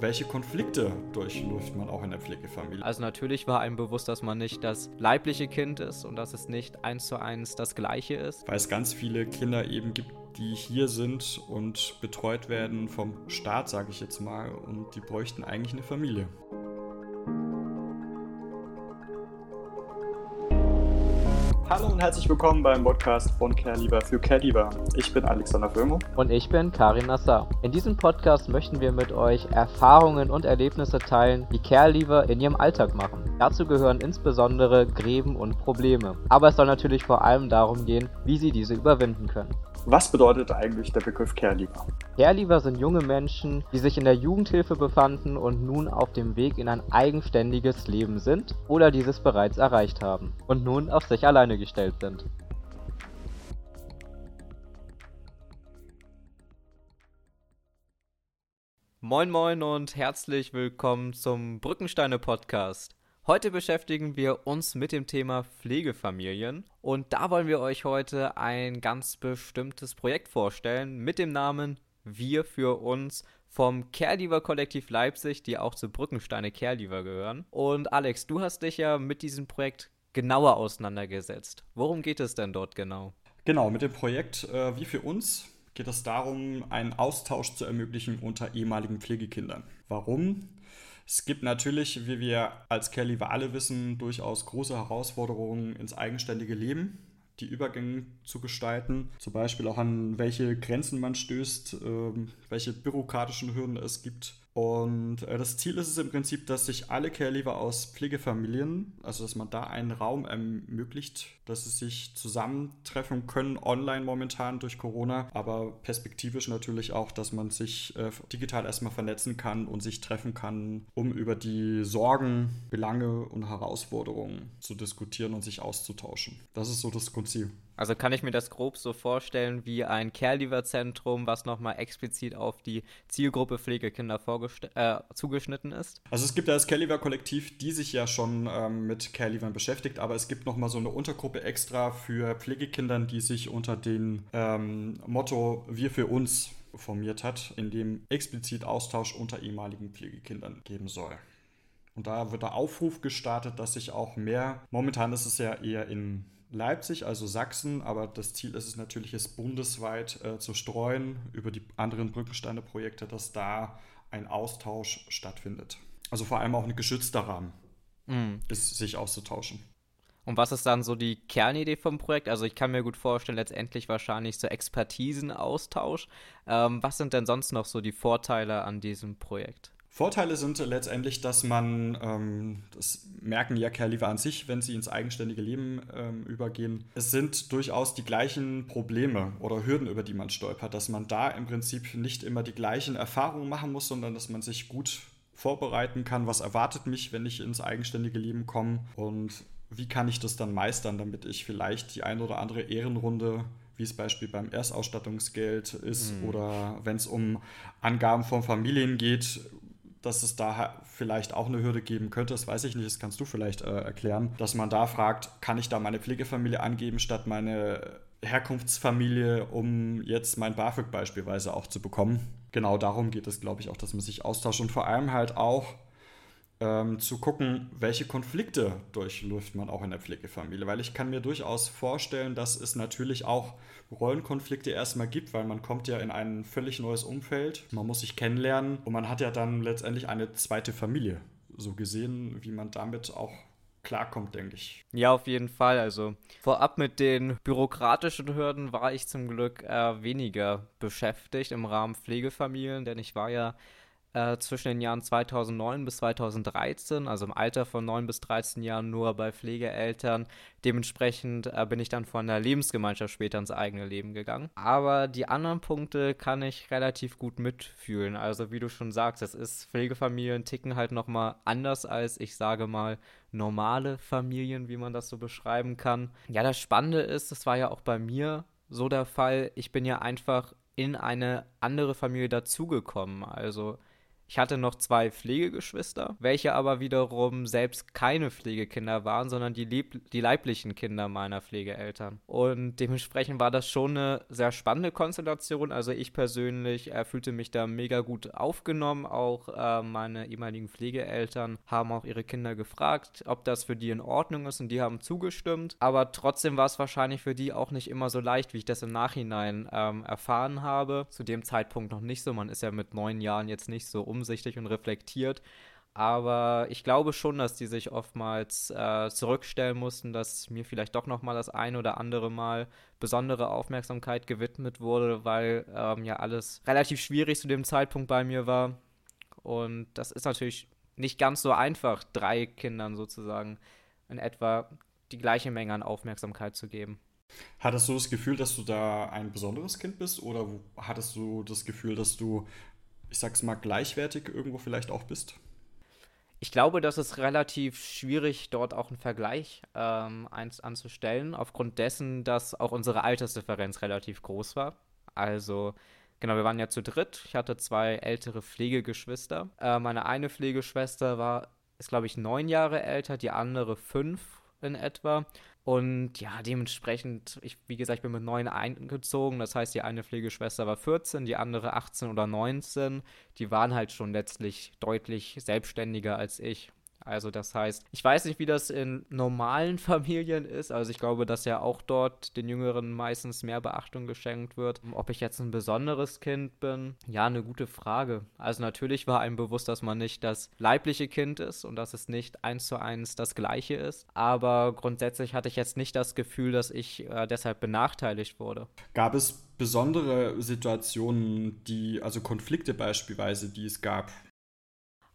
welche Konflikte durchläuft man auch in der Pflegefamilie. Also natürlich war einem bewusst, dass man nicht das leibliche Kind ist und dass es nicht eins zu eins das gleiche ist. Weil es ganz viele Kinder eben gibt, die hier sind und betreut werden vom Staat, sage ich jetzt mal, und die bräuchten eigentlich eine Familie. Hallo und herzlich willkommen beim Podcast von CareLieber für CareLieber. Ich bin Alexander Firmo. Und ich bin Karin Nassar. In diesem Podcast möchten wir mit euch Erfahrungen und Erlebnisse teilen, die CareLieber in ihrem Alltag machen. Dazu gehören insbesondere Gräben und Probleme. Aber es soll natürlich vor allem darum gehen, wie sie diese überwinden können. Was bedeutet eigentlich der Begriff Careliever? Careliever sind junge Menschen, die sich in der Jugendhilfe befanden und nun auf dem Weg in ein eigenständiges Leben sind oder dieses bereits erreicht haben und nun auf sich alleine gestellt sind. Moin moin und herzlich willkommen zum Brückensteine Podcast. Heute beschäftigen wir uns mit dem Thema Pflegefamilien und da wollen wir euch heute ein ganz bestimmtes Projekt vorstellen mit dem Namen Wir für uns vom Caregiver Kollektiv Leipzig, die auch zu Brückensteine Caregiver gehören. Und Alex, du hast dich ja mit diesem Projekt genauer auseinandergesetzt. Worum geht es denn dort genau? Genau, mit dem Projekt äh, Wie für uns geht es darum, einen Austausch zu ermöglichen unter ehemaligen Pflegekindern. Warum? Es gibt natürlich, wie wir als Kelly wir alle wissen, durchaus große Herausforderungen ins eigenständige Leben, die Übergänge zu gestalten. Zum Beispiel auch an welche Grenzen man stößt, ähm, welche bürokratischen Hürden es gibt und äh, das Ziel ist es im Prinzip, dass sich alle Caregiver aus Pflegefamilien, also dass man da einen Raum ermöglicht, dass sie sich zusammentreffen können, online momentan durch Corona, aber perspektivisch natürlich auch, dass man sich äh, digital erstmal vernetzen kann und sich treffen kann, um über die Sorgen, Belange und Herausforderungen zu diskutieren und sich auszutauschen. Das ist so das Grundziel. Also kann ich mir das grob so vorstellen wie ein Caregiver-Zentrum, was nochmal explizit auf die Zielgruppe Pflegekinder äh, zugeschnitten ist? Also es gibt ja das Caregiver-Kollektiv, die sich ja schon ähm, mit Caregivern beschäftigt, aber es gibt nochmal so eine Untergruppe extra für Pflegekindern, die sich unter dem ähm, Motto Wir für uns formiert hat, in dem explizit Austausch unter ehemaligen Pflegekindern geben soll. Und da wird der Aufruf gestartet, dass sich auch mehr, momentan ist es ja eher in Leipzig, also Sachsen, aber das Ziel ist es natürlich, es bundesweit äh, zu streuen über die anderen Brückensteine-Projekte, dass da ein Austausch stattfindet. Also vor allem auch ein geschützter Rahmen mm. ist, sich auszutauschen. Und was ist dann so die Kernidee vom Projekt? Also ich kann mir gut vorstellen, letztendlich wahrscheinlich so Expertisenaustausch. Ähm, was sind denn sonst noch so die Vorteile an diesem Projekt? Vorteile sind letztendlich, dass man, ähm, das merken ja Kerliver an sich, wenn sie ins eigenständige Leben ähm, übergehen, es sind durchaus die gleichen Probleme oder Hürden, über die man stolpert, dass man da im Prinzip nicht immer die gleichen Erfahrungen machen muss, sondern dass man sich gut vorbereiten kann, was erwartet mich, wenn ich ins eigenständige Leben komme? Und wie kann ich das dann meistern, damit ich vielleicht die ein oder andere Ehrenrunde wie es Beispiel beim Erstausstattungsgeld ist mhm. oder wenn es um Angaben von Familien geht, dass es da vielleicht auch eine Hürde geben könnte, das weiß ich nicht, das kannst du vielleicht äh, erklären, dass man da fragt, kann ich da meine Pflegefamilie angeben statt meine Herkunftsfamilie, um jetzt mein BAföG beispielsweise auch zu bekommen. Genau darum geht es, glaube ich, auch, dass man sich austauscht und vor allem halt auch ähm, zu gucken, welche Konflikte durchläuft man auch in der Pflegefamilie. Weil ich kann mir durchaus vorstellen, dass es natürlich auch Rollenkonflikte erstmal gibt, weil man kommt ja in ein völlig neues Umfeld, man muss sich kennenlernen und man hat ja dann letztendlich eine zweite Familie. So gesehen, wie man damit auch klarkommt, denke ich. Ja, auf jeden Fall. Also vorab mit den bürokratischen Hürden war ich zum Glück äh, weniger beschäftigt im Rahmen Pflegefamilien, denn ich war ja äh, zwischen den Jahren 2009 bis 2013, also im Alter von 9 bis 13 Jahren nur bei Pflegeeltern. Dementsprechend äh, bin ich dann von der Lebensgemeinschaft später ins eigene Leben gegangen. Aber die anderen Punkte kann ich relativ gut mitfühlen. Also wie du schon sagst, es ist Pflegefamilien ticken halt nochmal anders als, ich sage mal, normale Familien, wie man das so beschreiben kann. Ja, das Spannende ist, das war ja auch bei mir so der Fall, ich bin ja einfach in eine andere Familie dazugekommen. Also Ich hatte noch zwei Pflegegeschwister, welche aber wiederum selbst keine Pflegekinder waren, sondern die, lieb die leiblichen Kinder meiner Pflegeeltern. Und dementsprechend war das schon eine sehr spannende Konstellation. Also ich persönlich äh, fühlte mich da mega gut aufgenommen. Auch äh, meine ehemaligen Pflegeeltern haben auch ihre Kinder gefragt, ob das für die in Ordnung ist und die haben zugestimmt. Aber trotzdem war es wahrscheinlich für die auch nicht immer so leicht, wie ich das im Nachhinein ähm, erfahren habe. Zu dem Zeitpunkt noch nicht so. Man ist ja mit neun Jahren jetzt nicht so um umsichtig und reflektiert. Aber ich glaube schon, dass die sich oftmals äh, zurückstellen mussten, dass mir vielleicht doch noch mal das ein oder andere Mal besondere Aufmerksamkeit gewidmet wurde, weil ähm, ja alles relativ schwierig zu dem Zeitpunkt bei mir war. Und das ist natürlich nicht ganz so einfach, drei Kindern sozusagen in etwa die gleiche Menge an Aufmerksamkeit zu geben. Hattest du das Gefühl, dass du da ein besonderes Kind bist oder hattest du das Gefühl, dass du ich sag's mal, gleichwertig irgendwo vielleicht auch bist? Ich glaube, das ist relativ schwierig, dort auch einen Vergleich ähm, anzustellen, aufgrund dessen, dass auch unsere Altersdifferenz relativ groß war. Also, genau, wir waren ja zu dritt. Ich hatte zwei ältere Pflegegeschwister. Äh, meine eine Pflegeschwester war, ist, glaube ich, neun Jahre älter, die andere fünf in etwa. Und ja, dementsprechend, ich, wie gesagt, ich bin mit neun eingezogen. Das heißt, die eine Pflegeschwester war 14, die andere 18 oder 19. Die waren halt schon letztlich deutlich selbstständiger als ich. Also das heißt, ich weiß nicht, wie das in normalen Familien ist. Also ich glaube, dass ja auch dort den Jüngeren meistens mehr Beachtung geschenkt wird. Ob ich jetzt ein besonderes Kind bin, ja, eine gute Frage. Also natürlich war einem bewusst, dass man nicht das leibliche Kind ist und dass es nicht eins zu eins das gleiche ist. Aber grundsätzlich hatte ich jetzt nicht das Gefühl, dass ich äh, deshalb benachteiligt wurde. Gab es besondere Situationen, die, also Konflikte beispielsweise, die es gab,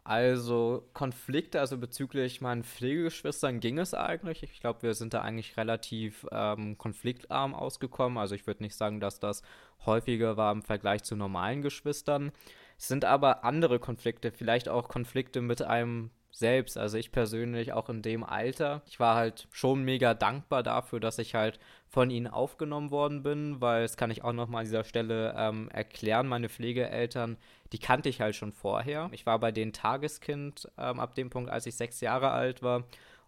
also Konflikte, also bezüglich meinen Pflegegeschwistern ging es eigentlich. Ich glaube, wir sind da eigentlich relativ ähm, konfliktarm ausgekommen. Also ich würde nicht sagen, dass das häufiger war im Vergleich zu normalen Geschwistern. Es sind aber andere Konflikte, vielleicht auch Konflikte mit einem selbst. Also ich persönlich auch in dem Alter. Ich war halt schon mega dankbar dafür, dass ich halt von ihnen aufgenommen worden bin, weil das kann ich auch nochmal an dieser Stelle ähm, erklären. Meine Pflegeeltern, die kannte ich halt schon vorher. Ich war bei denen Tageskind ähm, ab dem Punkt, als ich sechs Jahre alt war.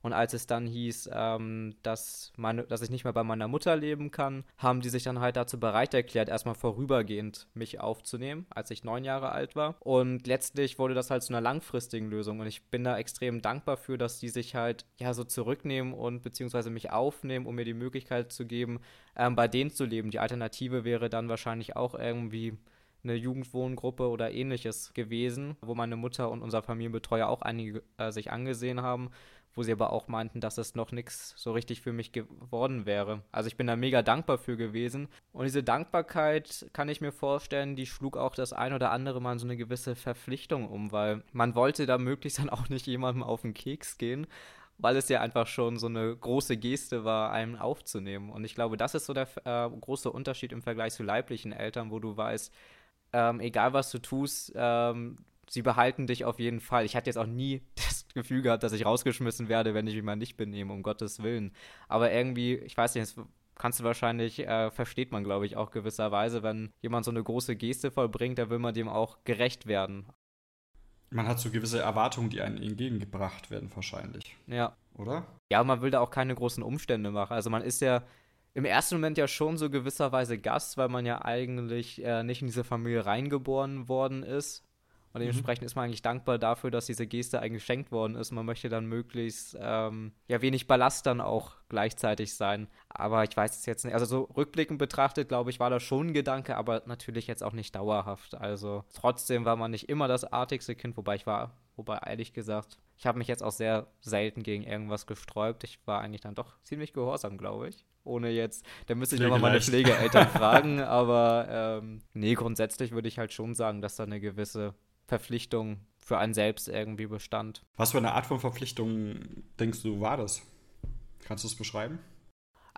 Und als es dann hieß, ähm, dass, meine, dass ich nicht mehr bei meiner Mutter leben kann, haben die sich dann halt dazu bereit erklärt, erstmal vorübergehend mich aufzunehmen, als ich neun Jahre alt war. Und letztlich wurde das halt zu einer langfristigen Lösung. Und ich bin da extrem dankbar für, dass die sich halt ja so zurücknehmen und beziehungsweise mich aufnehmen, um mir die Möglichkeit zu geben, ähm, bei denen zu leben. Die Alternative wäre dann wahrscheinlich auch irgendwie eine Jugendwohngruppe oder ähnliches gewesen, wo meine Mutter und unser Familienbetreuer auch einige äh, sich angesehen haben wo sie aber auch meinten, dass es noch nichts so richtig für mich geworden wäre. Also ich bin da mega dankbar für gewesen. Und diese Dankbarkeit kann ich mir vorstellen, die schlug auch das ein oder andere Mal so eine gewisse Verpflichtung um, weil man wollte da möglichst dann auch nicht jemandem auf den Keks gehen, weil es ja einfach schon so eine große Geste war, einen aufzunehmen. Und ich glaube, das ist so der äh, große Unterschied im Vergleich zu leiblichen Eltern, wo du weißt, ähm, egal was du tust, ähm, sie behalten dich auf jeden Fall. Ich hatte jetzt auch nie das Gefühl gehabt, dass ich rausgeschmissen werde, wenn ich mich mal nicht benehme, um Gottes Willen. Aber irgendwie, ich weiß nicht, das kannst du wahrscheinlich, äh, versteht man, glaube ich, auch gewisserweise, wenn jemand so eine große Geste vollbringt, da will man dem auch gerecht werden. Man hat so gewisse Erwartungen, die einem entgegengebracht werden, wahrscheinlich. Ja. Oder? Ja, man will da auch keine großen Umstände machen. Also man ist ja im ersten Moment ja schon so gewisserweise Gast, weil man ja eigentlich äh, nicht in diese Familie reingeboren worden ist. Und mhm. dementsprechend mhm. ist man eigentlich dankbar dafür, dass diese Geste eigentlich geschenkt worden ist. Man möchte dann möglichst ähm, ja wenig Ballast dann auch gleichzeitig sein. Aber ich weiß es jetzt nicht. Also so rückblickend betrachtet, glaube ich, war das schon ein Gedanke, aber natürlich jetzt auch nicht dauerhaft. Also trotzdem war man nicht immer das artigste Kind, wobei ich war, wobei ehrlich gesagt, ich habe mich jetzt auch sehr selten gegen irgendwas gesträubt. Ich war eigentlich dann doch ziemlich gehorsam, glaube ich. Ohne jetzt, da müsste ich nochmal meine Pflegeeltern fragen, aber ähm, nee, grundsätzlich würde ich halt schon sagen, dass da eine gewisse Verpflichtung für einen selbst irgendwie bestand. Was für eine Art von Verpflichtung denkst du war das? Kannst du es beschreiben?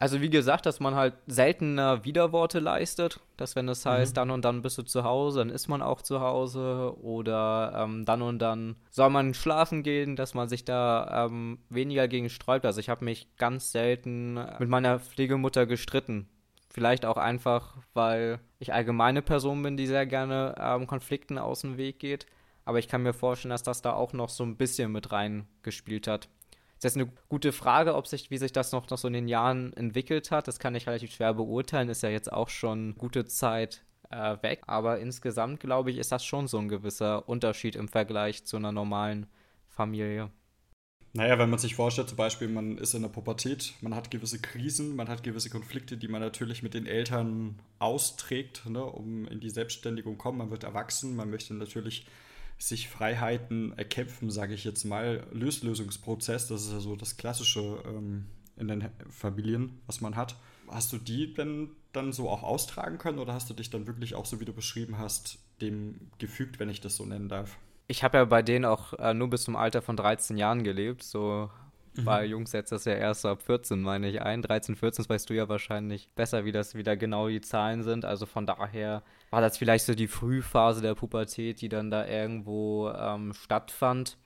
Also wie gesagt, dass man halt seltener Widerworte leistet, dass wenn es heißt, mhm. dann und dann bist du zu Hause, dann ist man auch zu Hause oder ähm, dann und dann soll man schlafen gehen, dass man sich da ähm, weniger gegen sträubt. Also ich habe mich ganz selten mit meiner Pflegemutter gestritten. Vielleicht auch einfach, weil ich allgemeine Person bin, die sehr gerne ähm, Konflikten aus dem Weg geht. aber ich kann mir vorstellen, dass das da auch noch so ein bisschen mit reingespielt hat. Das ist eine gute Frage, ob sich, wie sich das noch, noch so in den Jahren entwickelt hat. Das kann ich relativ schwer beurteilen. Ist ja jetzt auch schon gute Zeit äh, weg. Aber insgesamt, glaube ich, ist das schon so ein gewisser Unterschied im Vergleich zu einer normalen Familie. Naja, wenn man sich vorstellt, zum Beispiel, man ist in der Pubertät, man hat gewisse Krisen, man hat gewisse Konflikte, die man natürlich mit den Eltern austrägt, ne, um in die Selbstständigung zu kommen. Man wird erwachsen, man möchte natürlich sich Freiheiten erkämpfen, sage ich jetzt mal. Löslösungsprozess, das ist ja so das Klassische ähm, in den Familien, was man hat. Hast du die denn dann so auch austragen können oder hast du dich dann wirklich auch, so wie du beschrieben hast, dem gefügt, wenn ich das so nennen darf? Ich habe ja bei denen auch äh, nur bis zum Alter von 13 Jahren gelebt. So mhm. bei Jungs setzt das ja erst ab 14, meine ich, ein. 13, 14, das weißt du ja wahrscheinlich besser, wie das wieder genau die Zahlen sind. Also von daher war das vielleicht so die Frühphase der Pubertät, die dann da irgendwo ähm, stattfand.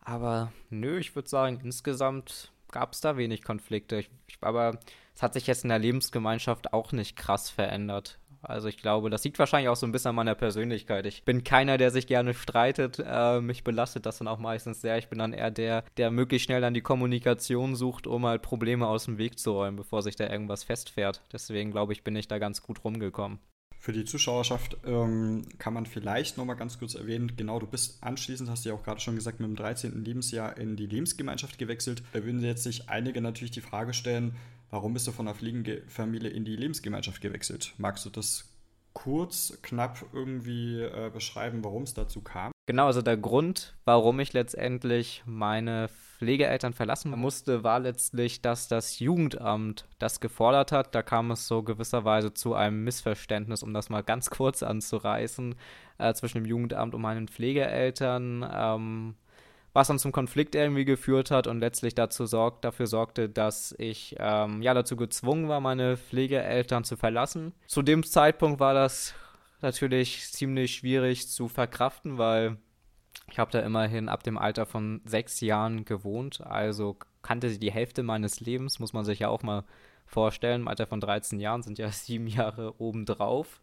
Aber nö, ich würde sagen, insgesamt gab es da wenig Konflikte. Ich, ich, aber es hat sich jetzt in der Lebensgemeinschaft auch nicht krass verändert. Also ich glaube, das liegt wahrscheinlich auch so ein bisschen an meiner Persönlichkeit. Ich bin keiner, der sich gerne streitet. Äh, mich belastet das dann auch meistens sehr. Ich bin dann eher der, der möglichst schnell dann die Kommunikation sucht, um halt Probleme aus dem Weg zu räumen, bevor sich da irgendwas festfährt. Deswegen glaube ich, bin ich da ganz gut rumgekommen. Für die Zuschauerschaft ähm, kann man vielleicht nochmal ganz kurz erwähnen, genau, du bist anschließend, hast du ja auch gerade schon gesagt, mit dem 13. Lebensjahr in die Lebensgemeinschaft gewechselt. Da würden jetzt sich einige natürlich die Frage stellen, Warum bist du von der Fliegenfamilie in die Lebensgemeinschaft gewechselt? Magst du das kurz, knapp irgendwie äh, beschreiben, warum es dazu kam? Genau, also der Grund, warum ich letztendlich meine Pflegeeltern verlassen musste, war letztlich, dass das Jugendamt das gefordert hat. Da kam es so gewisserweise zu einem Missverständnis, um das mal ganz kurz anzureißen, äh, zwischen dem Jugendamt und meinen Pflegeeltern. Ähm, was dann zum Konflikt irgendwie geführt hat und letztlich dazu sorgt, dafür sorgte, dass ich ähm, ja dazu gezwungen war, meine Pflegeeltern zu verlassen. Zu dem Zeitpunkt war das natürlich ziemlich schwierig zu verkraften, weil ich habe da immerhin ab dem Alter von sechs Jahren gewohnt, also kannte sie die Hälfte meines Lebens, muss man sich ja auch mal vorstellen. Im Alter von 13 Jahren sind ja sieben Jahre obendrauf.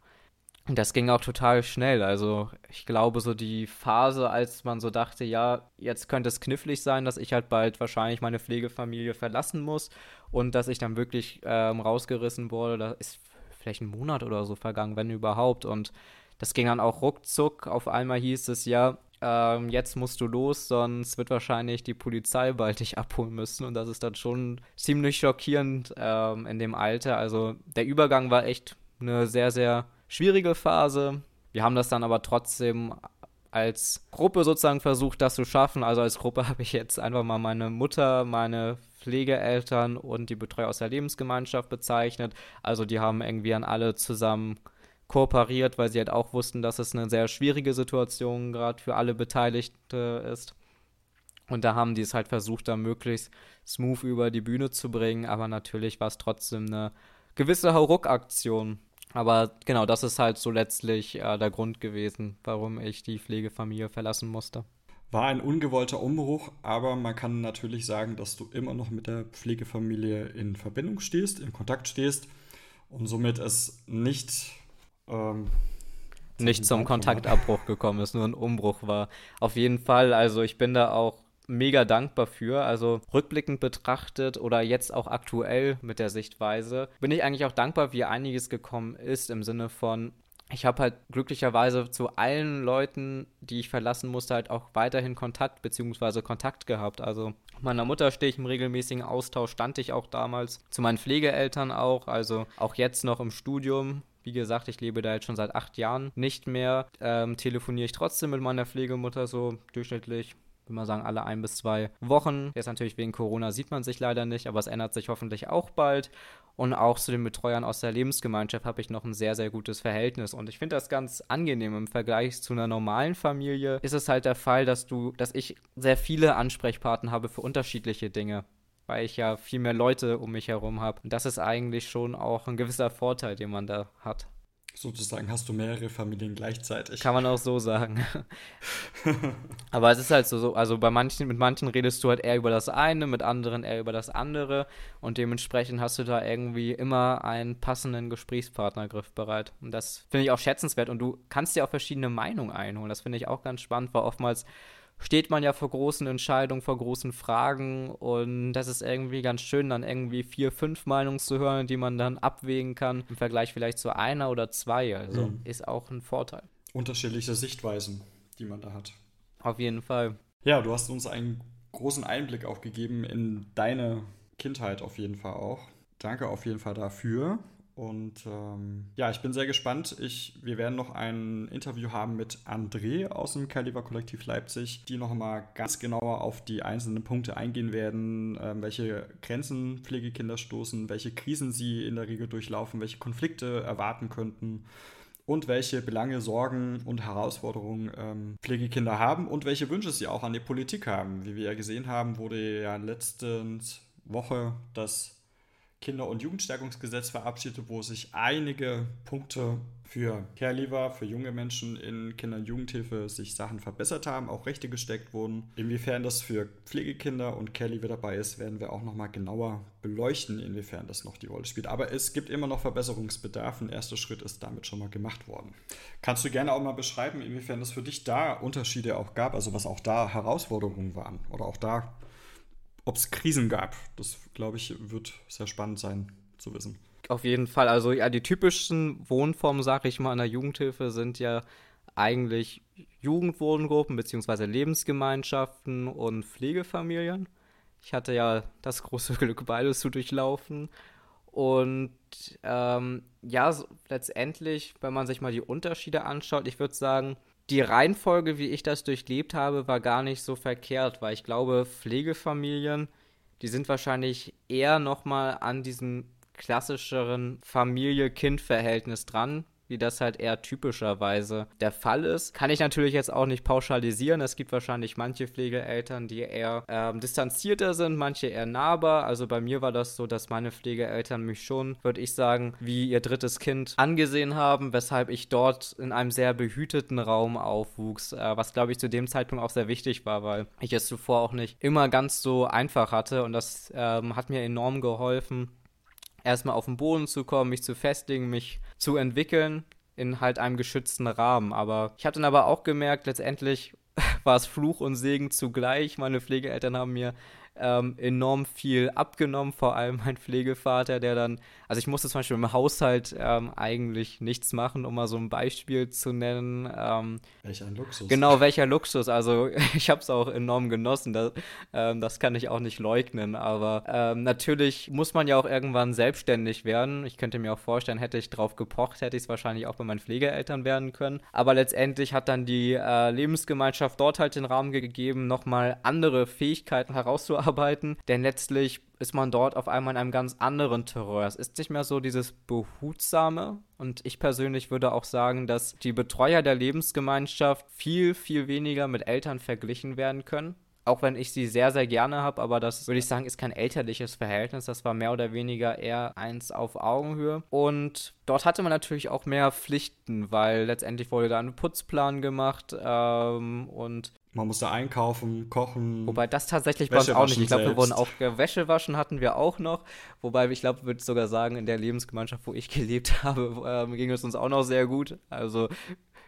Das ging auch total schnell. Also ich glaube, so die Phase, als man so dachte, ja, jetzt könnte es knifflig sein, dass ich halt bald wahrscheinlich meine Pflegefamilie verlassen muss und dass ich dann wirklich ähm, rausgerissen wurde, da ist vielleicht ein Monat oder so vergangen, wenn überhaupt. Und das ging dann auch ruckzuck. Auf einmal hieß es ja, ähm, jetzt musst du los, sonst wird wahrscheinlich die Polizei bald dich abholen müssen. Und das ist dann schon ziemlich schockierend ähm, in dem Alter. Also der Übergang war echt eine sehr, sehr schwierige Phase. Wir haben das dann aber trotzdem als Gruppe sozusagen versucht, das zu schaffen. Also als Gruppe habe ich jetzt einfach mal meine Mutter, meine Pflegeeltern und die Betreuer aus der Lebensgemeinschaft bezeichnet. Also die haben irgendwie an alle zusammen kooperiert, weil sie halt auch wussten, dass es eine sehr schwierige Situation gerade für alle Beteiligte ist. Und da haben die es halt versucht, da möglichst smooth über die Bühne zu bringen, aber natürlich war es trotzdem eine gewisse Hauruck-Aktion. Aber genau, das ist halt so letztlich äh, der Grund gewesen, warum ich die Pflegefamilie verlassen musste. War ein ungewollter Umbruch, aber man kann natürlich sagen, dass du immer noch mit der Pflegefamilie in Verbindung stehst, in Kontakt stehst und somit es nicht ähm, nicht zum Kontaktabbruch gekommen ist, nur ein Umbruch war. Auf jeden Fall, also ich bin da auch mega dankbar für. Also rückblickend betrachtet oder jetzt auch aktuell mit der Sichtweise bin ich eigentlich auch dankbar, wie einiges gekommen ist im Sinne von, ich habe halt glücklicherweise zu allen Leuten, die ich verlassen musste, halt auch weiterhin Kontakt bzw. Kontakt gehabt. Also meiner Mutter stehe ich im regelmäßigen Austausch, stand ich auch damals, zu meinen Pflegeeltern auch, also auch jetzt noch im Studium. Wie gesagt, ich lebe da jetzt schon seit acht Jahren nicht mehr. Ähm, telefoniere ich trotzdem mit meiner Pflegemutter so durchschnittlich würde mal sagen, alle ein bis zwei Wochen. Jetzt natürlich wegen Corona sieht man sich leider nicht, aber es ändert sich hoffentlich auch bald. Und auch zu den Betreuern aus der Lebensgemeinschaft habe ich noch ein sehr, sehr gutes Verhältnis. Und ich finde das ganz angenehm. Im Vergleich zu einer normalen Familie ist es halt der Fall, dass du, dass ich sehr viele Ansprechpartner habe für unterschiedliche Dinge weil ich ja viel mehr Leute um mich herum habe. Und das ist eigentlich schon auch ein gewisser Vorteil, den man da hat. Sozusagen hast du mehrere Familien gleichzeitig. Kann man auch so sagen. Aber es ist halt so, also bei manchen, mit manchen redest du halt eher über das eine, mit anderen eher über das andere und dementsprechend hast du da irgendwie immer einen passenden Gesprächspartner griffbereit. Und das finde ich auch schätzenswert und du kannst dir auch verschiedene Meinungen einholen. Das finde ich auch ganz spannend, weil oftmals steht man ja vor großen Entscheidungen, vor großen Fragen und das ist irgendwie ganz schön, dann irgendwie vier, fünf Meinungen zu hören, die man dann abwägen kann, im Vergleich vielleicht zu einer oder zwei. Also mhm. ist auch ein Vorteil. Unterschiedliche Sichtweisen, die man da hat. Auf jeden Fall. Ja, du hast uns einen großen Einblick auch gegeben in deine Kindheit auf jeden Fall auch. Danke auf jeden Fall dafür. Und ähm, ja, ich bin sehr gespannt. Ich, wir werden noch ein Interview haben mit André aus dem Caliber Kollektiv Leipzig, die nochmal ganz genauer auf die einzelnen Punkte eingehen werden, ähm, welche Grenzen Pflegekinder stoßen, welche Krisen sie in der Regel durchlaufen, welche Konflikte erwarten könnten und welche Belange, Sorgen und Herausforderungen ähm, Pflegekinder haben und welche Wünsche sie auch an die Politik haben. Wie wir ja gesehen haben, wurde ja letztens Woche das Kinder- und Jugendstärkungsgesetz verabschiedet, wo sich einige Punkte für Care-Leaver, für junge Menschen in Kinder- und Jugendhilfe sich Sachen verbessert haben, auch Rechte gesteckt wurden. Inwiefern das für Pflegekinder und Care-Leaver dabei ist, werden wir auch nochmal genauer beleuchten, inwiefern das noch die Rolle spielt. Aber es gibt immer noch Verbesserungsbedarf. Ein erster Schritt ist damit schon mal gemacht worden. Kannst du gerne auch mal beschreiben, inwiefern es für dich da Unterschiede auch gab, also was auch da Herausforderungen waren oder auch da ob es Krisen gab. Das, glaube ich, wird sehr spannend sein zu wissen. Auf jeden Fall. Also ja, die typischen Wohnformen, sage ich mal, in der Jugendhilfe sind ja eigentlich Jugendwohngruppen bzw. Lebensgemeinschaften und Pflegefamilien. Ich hatte ja das große Glück, beides zu durchlaufen. Und ähm, ja, so, letztendlich, wenn man sich mal die Unterschiede anschaut, ich würde sagen, die Reihenfolge, wie ich das durchlebt habe, war gar nicht so verkehrt, weil ich glaube, Pflegefamilien, die sind wahrscheinlich eher nochmal an diesem klassischeren Familie-Kind-Verhältnis dran, wie das halt eher typischerweise der Fall ist. Kann ich natürlich jetzt auch nicht pauschalisieren. Es gibt wahrscheinlich manche Pflegeeltern, die eher ähm, distanzierter sind, manche eher nahbar. Also bei mir war das so, dass meine Pflegeeltern mich schon, würde ich sagen, wie ihr drittes Kind angesehen haben, weshalb ich dort in einem sehr behüteten Raum aufwuchs, äh, was glaube ich zu dem Zeitpunkt auch sehr wichtig war, weil ich es zuvor auch nicht immer ganz so einfach hatte und das ähm, hat mir enorm geholfen, erstmal auf den Boden zu kommen, mich zu festigen, mich zu entwickeln in halt einem geschützten Rahmen. Aber ich habe dann aber auch gemerkt, letztendlich war es Fluch und Segen zugleich. Meine Pflegeeltern haben mir ähm, enorm viel abgenommen, vor allem mein Pflegevater, der dann, also ich musste zum Beispiel im Haushalt ähm, eigentlich nichts machen, um mal so ein Beispiel zu nennen. Ähm, welcher Luxus. Genau, welcher Luxus. Also ich habe es auch enorm genossen, das, ähm, das kann ich auch nicht leugnen, aber ähm, natürlich muss man ja auch irgendwann selbstständig werden. Ich könnte mir auch vorstellen, hätte ich drauf gepocht, hätte ich es wahrscheinlich auch bei meinen Pflegeeltern werden können. Aber letztendlich hat dann die äh, Lebensgemeinschaft dort halt den Rahmen gegeben, nochmal andere Fähigkeiten herauszuarbeiten arbeiten, denn letztlich ist man dort auf einmal in einem ganz anderen Terror. Es ist nicht mehr so dieses behutsame und ich persönlich würde auch sagen, dass die Betreuer der Lebensgemeinschaft viel, viel weniger mit Eltern verglichen werden können auch wenn ich sie sehr, sehr gerne habe, aber das würde ich sagen, ist kein elterliches Verhältnis. Das war mehr oder weniger eher eins auf Augenhöhe. Und dort hatte man natürlich auch mehr Pflichten, weil letztendlich wurde da ein Putzplan gemacht ähm, und man musste einkaufen, kochen. Wobei das tatsächlich bei uns auch nicht. Ich glaube, wir wurden auch Wäsche waschen hatten wir auch noch. Wobei ich glaube, würde sogar sagen, in der Lebensgemeinschaft, wo ich gelebt habe, äh, ging es uns auch noch sehr gut. Also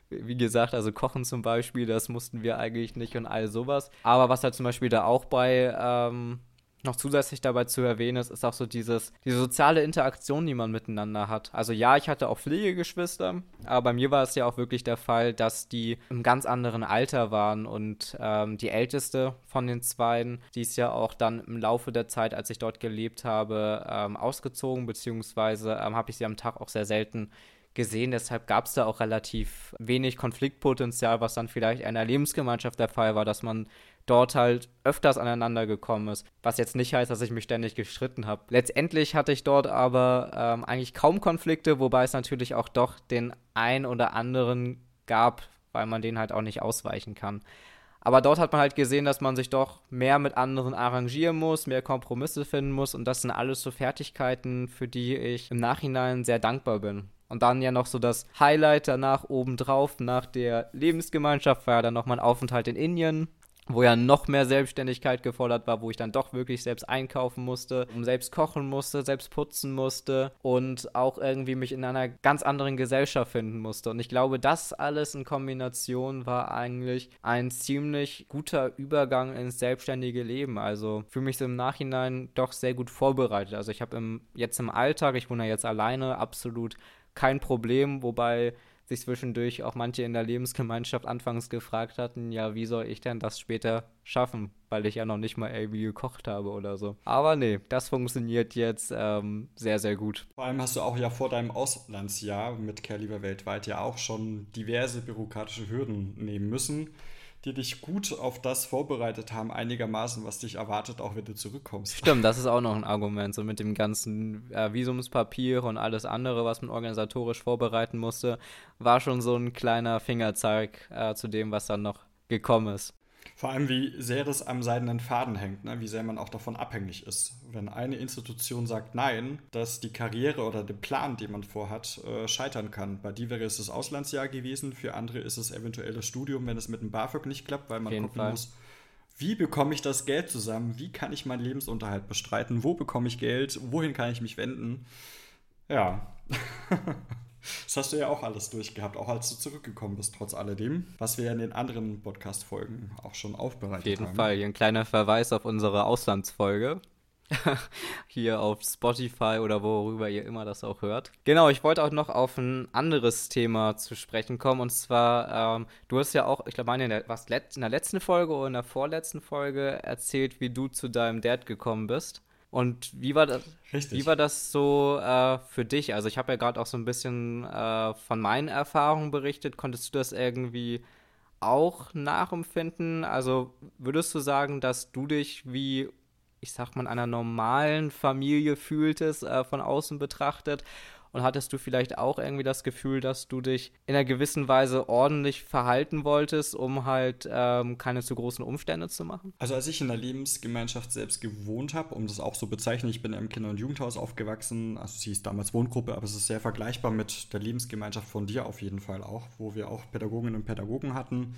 wie gesagt, also Kochen zum Beispiel, das mussten wir eigentlich nicht und all sowas. Aber was halt zum Beispiel da auch bei ähm, noch zusätzlich dabei zu erwähnen ist, ist auch so dieses, diese soziale Interaktion, die man miteinander hat. Also ja, ich hatte auch Pflegegeschwister, aber bei mir war es ja auch wirklich der Fall, dass die im ganz anderen Alter waren und ähm, die älteste von den Zweien, die ist ja auch dann im Laufe der Zeit, als ich dort gelebt habe, ähm, ausgezogen, beziehungsweise ähm, habe ich sie am Tag auch sehr selten gesehen. Deshalb gab es da auch relativ wenig Konfliktpotenzial, was dann vielleicht in einer Lebensgemeinschaft der Fall war, dass man dort halt öfters aneinander gekommen ist. Was jetzt nicht heißt, dass ich mich ständig gestritten habe. Letztendlich hatte ich dort aber ähm, eigentlich kaum Konflikte, wobei es natürlich auch doch den ein oder anderen gab, weil man den halt auch nicht ausweichen kann. Aber dort hat man halt gesehen, dass man sich doch mehr mit anderen arrangieren muss, mehr Kompromisse finden muss und das sind alles so Fertigkeiten, für die ich im Nachhinein sehr dankbar bin. Und dann ja noch so das Highlight danach obendrauf, nach der Lebensgemeinschaft, war ja dann nochmal ein Aufenthalt in Indien, wo ja noch mehr Selbstständigkeit gefordert war, wo ich dann doch wirklich selbst einkaufen musste, selbst kochen musste, selbst putzen musste und auch irgendwie mich in einer ganz anderen Gesellschaft finden musste. Und ich glaube, das alles in Kombination war eigentlich ein ziemlich guter Übergang ins selbstständige Leben. Also für mich so im Nachhinein doch sehr gut vorbereitet. Also ich habe im, jetzt im Alltag, ich wohne ja jetzt alleine, absolut kein Problem, wobei sich zwischendurch auch manche in der Lebensgemeinschaft anfangs gefragt hatten, ja, wie soll ich denn das später schaffen, weil ich ja noch nicht mal irgendwie gekocht habe oder so. Aber nee, das funktioniert jetzt ähm, sehr, sehr gut. Vor allem hast du auch ja vor deinem Auslandsjahr mit Care weltweit ja auch schon diverse bürokratische Hürden nehmen müssen die dich gut auf das vorbereitet haben, einigermaßen, was dich erwartet, auch wenn du zurückkommst. Stimmt, das ist auch noch ein Argument, so mit dem ganzen äh, Visumspapier und alles andere, was man organisatorisch vorbereiten musste, war schon so ein kleiner Fingerzeig äh, zu dem, was dann noch gekommen ist. Vor allem, wie sehr das am seidenen Faden hängt, ne? wie sehr man auch davon abhängig ist. Wenn eine Institution sagt Nein, dass die Karriere oder der Plan, den man vorhat, äh, scheitern kann. Bei dir wäre es das Auslandsjahr gewesen, für andere ist es eventuell das Studium, wenn es mit dem BAföG nicht klappt, weil man gucken Fall. muss, wie bekomme ich das Geld zusammen, wie kann ich meinen Lebensunterhalt bestreiten, wo bekomme ich Geld, wohin kann ich mich wenden. Ja. Das hast du ja auch alles durchgehabt, auch als du zurückgekommen bist, trotz alledem, was wir ja in den anderen Podcast-Folgen auch schon aufbereitet haben. Auf jeden haben. Fall. Hier ein kleiner Verweis auf unsere Auslandsfolge. Hier auf Spotify oder worüber ihr immer das auch hört. Genau, ich wollte auch noch auf ein anderes Thema zu sprechen kommen. Und zwar, ähm, du hast ja auch, ich glaube, in der, was, in der letzten Folge oder in der vorletzten Folge erzählt, wie du zu deinem Dad gekommen bist. Und wie war das, Richtig. Wie war das so äh, für dich? Also ich habe ja gerade auch so ein bisschen äh, von meinen Erfahrungen berichtet. Konntest du das irgendwie auch nachempfinden? Also würdest du sagen, dass du dich wie, ich sag mal, in einer normalen Familie fühltest, äh, von außen betrachtet? Und hattest du vielleicht auch irgendwie das Gefühl, dass du dich in einer gewissen Weise ordentlich verhalten wolltest, um halt ähm, keine zu großen Umstände zu machen? Also als ich in der Lebensgemeinschaft selbst gewohnt habe, um das auch so bezeichnen, ich bin im Kinder- und Jugendhaus aufgewachsen, also sie hieß damals Wohngruppe, aber es ist sehr vergleichbar mit der Lebensgemeinschaft von dir auf jeden Fall auch, wo wir auch Pädagoginnen und Pädagogen hatten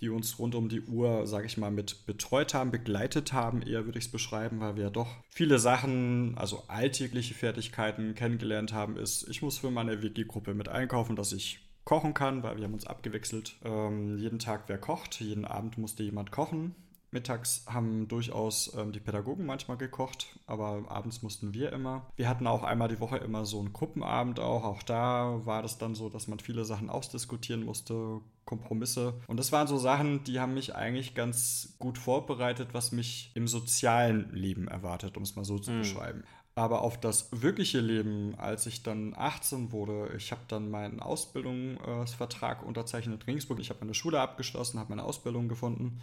die uns rund um die Uhr, sage ich mal, mit betreut haben, begleitet haben, eher würde ich es beschreiben, weil wir ja doch viele Sachen, also alltägliche Fertigkeiten kennengelernt haben, ist, ich muss für meine WG-Gruppe mit einkaufen, dass ich kochen kann, weil wir haben uns abgewechselt. Ähm, jeden Tag wer kocht, jeden Abend musste jemand kochen. Mittags haben durchaus ähm, die Pädagogen manchmal gekocht, aber abends mussten wir immer. Wir hatten auch einmal die Woche immer so einen Gruppenabend auch. Auch da war das dann so, dass man viele Sachen ausdiskutieren musste, Kompromisse. Und das waren so Sachen, die haben mich eigentlich ganz gut vorbereitet, was mich im sozialen Leben erwartet, um es mal so zu mhm. beschreiben. Aber auf das wirkliche Leben, als ich dann 18 wurde, ich habe dann meinen Ausbildungsvertrag unterzeichnet in Regensburg. Ich habe meine Schule abgeschlossen, habe meine Ausbildung gefunden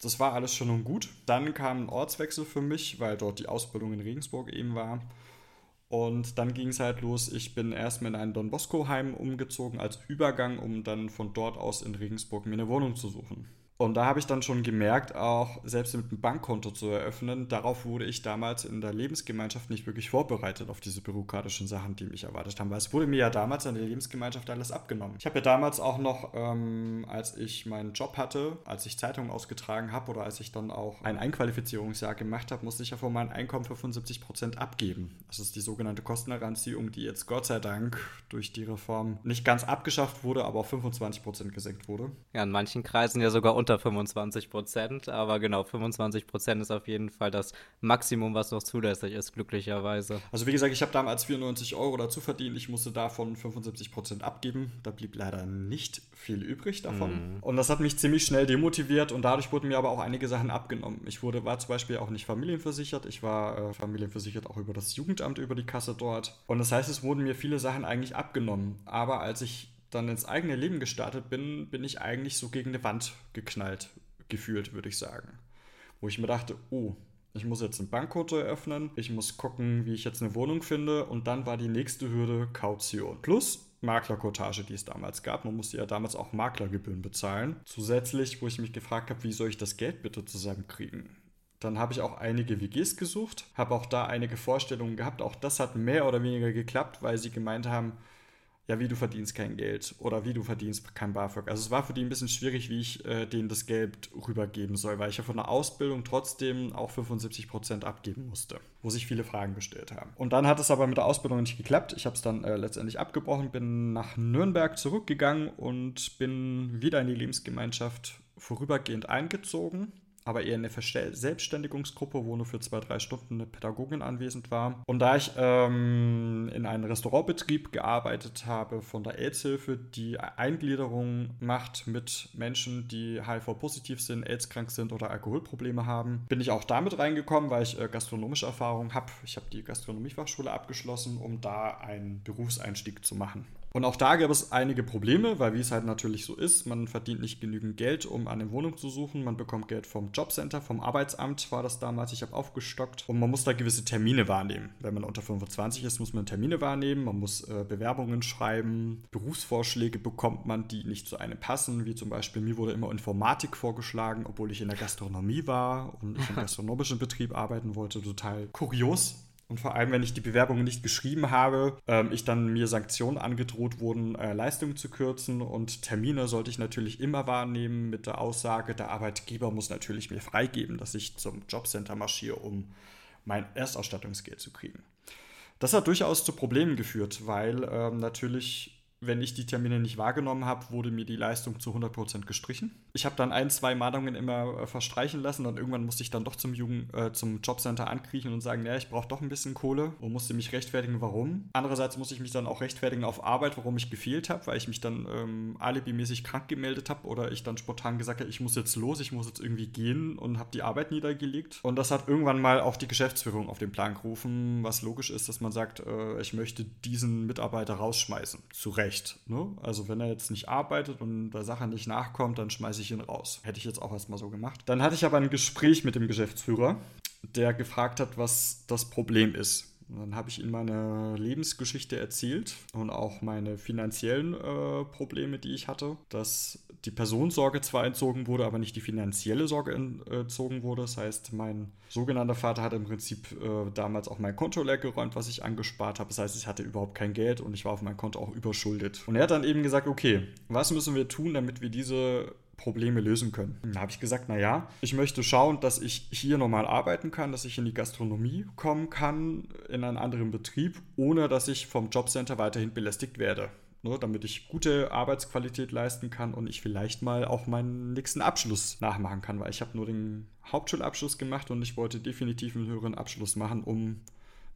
das war alles schon und gut. Dann kam ein Ortswechsel für mich, weil dort die Ausbildung in Regensburg eben war. Und dann ging es halt los. Ich bin erstmal in ein Don Bosco-Heim umgezogen als Übergang, um dann von dort aus in Regensburg mir eine Wohnung zu suchen. Und da habe ich dann schon gemerkt, auch selbst mit einem Bankkonto zu eröffnen, darauf wurde ich damals in der Lebensgemeinschaft nicht wirklich vorbereitet auf diese bürokratischen Sachen, die mich erwartet haben. Weil es wurde mir ja damals in der Lebensgemeinschaft alles abgenommen. Ich habe ja damals auch noch, ähm, als ich meinen Job hatte, als ich Zeitungen ausgetragen habe oder als ich dann auch ein Einqualifizierungsjahr gemacht habe, musste ich ja von meinem Einkommen für 75 Prozent abgeben. Das ist die sogenannte Kostenheranziehung, die jetzt Gott sei Dank durch die Reform nicht ganz abgeschafft wurde, aber auf 25 Prozent gesenkt wurde. Ja, in manchen Kreisen ja sogar unter unter 25 Prozent, aber genau, 25 Prozent ist auf jeden Fall das Maximum, was noch zulässig ist, glücklicherweise. Also wie gesagt, ich habe damals 94 Euro dazu verdient, ich musste davon 75 Prozent abgeben, da blieb leider nicht viel übrig davon. Mhm. Und das hat mich ziemlich schnell demotiviert und dadurch wurden mir aber auch einige Sachen abgenommen. Ich wurde, war zum Beispiel auch nicht familienversichert, ich war äh, familienversichert auch über das Jugendamt, über die Kasse dort. Und das heißt, es wurden mir viele Sachen eigentlich abgenommen. Aber als ich dann ins eigene Leben gestartet bin, bin ich eigentlich so gegen eine Wand geknallt gefühlt, würde ich sagen. Wo ich mir dachte, oh, ich muss jetzt ein Bankkonto eröffnen, ich muss gucken, wie ich jetzt eine Wohnung finde und dann war die nächste Hürde Kaution. Plus Maklerkotage, die es damals gab. Man musste ja damals auch Maklergebühren bezahlen. Zusätzlich, wo ich mich gefragt habe, wie soll ich das Geld bitte zusammenkriegen? Dann habe ich auch einige WGs gesucht, habe auch da einige Vorstellungen gehabt. Auch das hat mehr oder weniger geklappt, weil sie gemeint haben, ja, wie du verdienst kein Geld oder wie du verdienst kein BAföG. Also es war für die ein bisschen schwierig, wie ich äh, denen das Geld rübergeben soll, weil ich ja von der Ausbildung trotzdem auch 75 Prozent abgeben musste, wo sich viele Fragen gestellt haben. Und dann hat es aber mit der Ausbildung nicht geklappt. Ich habe es dann äh, letztendlich abgebrochen, bin nach Nürnberg zurückgegangen und bin wieder in die Lebensgemeinschaft vorübergehend eingezogen aber eher eine Selbstständigungsgruppe, wo nur für zwei, drei Stunden eine Pädagogin anwesend war. Und da ich ähm, in einem Restaurantbetrieb gearbeitet habe von der AIDS-Hilfe, die Eingliederung macht mit Menschen, die HIV-positiv sind, AIDS-krank sind oder Alkoholprobleme haben, bin ich auch damit reingekommen, weil ich äh, gastronomische Erfahrung habe. Ich habe die Gastronomiefachschule abgeschlossen, um da einen Berufseinstieg zu machen. Und auch da gab es einige Probleme, weil wie es halt natürlich so ist, man verdient nicht genügend Geld, um eine Wohnung zu suchen. Man bekommt Geld vom Jobcenter, vom Arbeitsamt war das damals. Ich habe aufgestockt und man muss da gewisse Termine wahrnehmen. Wenn man unter 25 ist, muss man Termine wahrnehmen, man muss äh, Bewerbungen schreiben, Berufsvorschläge bekommt man, die nicht zu einem passen, wie zum Beispiel mir wurde immer Informatik vorgeschlagen, obwohl ich in der Gastronomie war und ich im gastronomischen Betrieb arbeiten wollte. Total kurios. Und vor allem, wenn ich die Bewerbungen nicht geschrieben habe, ähm, ich dann mir Sanktionen angedroht wurden, äh, Leistungen zu kürzen und Termine sollte ich natürlich immer wahrnehmen mit der Aussage, der Arbeitgeber muss natürlich mir freigeben, dass ich zum Jobcenter marschiere, um mein Erstausstattungsgeld zu kriegen. Das hat durchaus zu Problemen geführt, weil ähm, natürlich wenn ich die Termine nicht wahrgenommen habe, wurde mir die Leistung zu 100% gestrichen. Ich habe dann ein, zwei Mahnungen immer äh, verstreichen lassen und irgendwann musste ich dann doch zum, Jugend, äh, zum Jobcenter ankriechen und sagen, ja, ich brauche doch ein bisschen Kohle und musste mich rechtfertigen, warum. Andererseits musste ich mich dann auch rechtfertigen auf Arbeit, warum ich gefehlt habe, weil ich mich dann ähm, alibimäßig krank gemeldet habe oder ich dann spontan gesagt habe, ich muss jetzt los, ich muss jetzt irgendwie gehen und habe die Arbeit niedergelegt. Und das hat irgendwann mal auch die Geschäftsführung auf den Plan gerufen, was logisch ist, dass man sagt, äh, ich möchte diesen Mitarbeiter rausschmeißen. Zu Recht recht. Ne? Also wenn er jetzt nicht arbeitet und der Sache nicht nachkommt, dann schmeiße ich ihn raus. Hätte ich jetzt auch erstmal so gemacht. Dann hatte ich aber ein Gespräch mit dem Geschäftsführer, der gefragt hat, was das Problem ist. Dann habe ich ihm meine Lebensgeschichte erzählt und auch meine finanziellen äh, Probleme, die ich hatte. Dass die Personensorge zwar entzogen wurde, aber nicht die finanzielle Sorge entzogen wurde. Das heißt, mein sogenannter Vater hat im Prinzip äh, damals auch mein Konto leer geräumt, was ich angespart habe. Das heißt, ich hatte überhaupt kein Geld und ich war auf mein Konto auch überschuldet. Und er hat dann eben gesagt, okay, was müssen wir tun, damit wir diese Probleme lösen können. Da habe ich gesagt, naja, ich möchte schauen, dass ich hier normal arbeiten kann, dass ich in die Gastronomie kommen kann, in einen anderen Betrieb, ohne dass ich vom Jobcenter weiterhin belästigt werde. Ne, damit ich gute Arbeitsqualität leisten kann und ich vielleicht mal auch meinen nächsten Abschluss nachmachen kann, weil ich habe nur den Hauptschulabschluss gemacht und ich wollte definitiv einen höheren Abschluss machen, um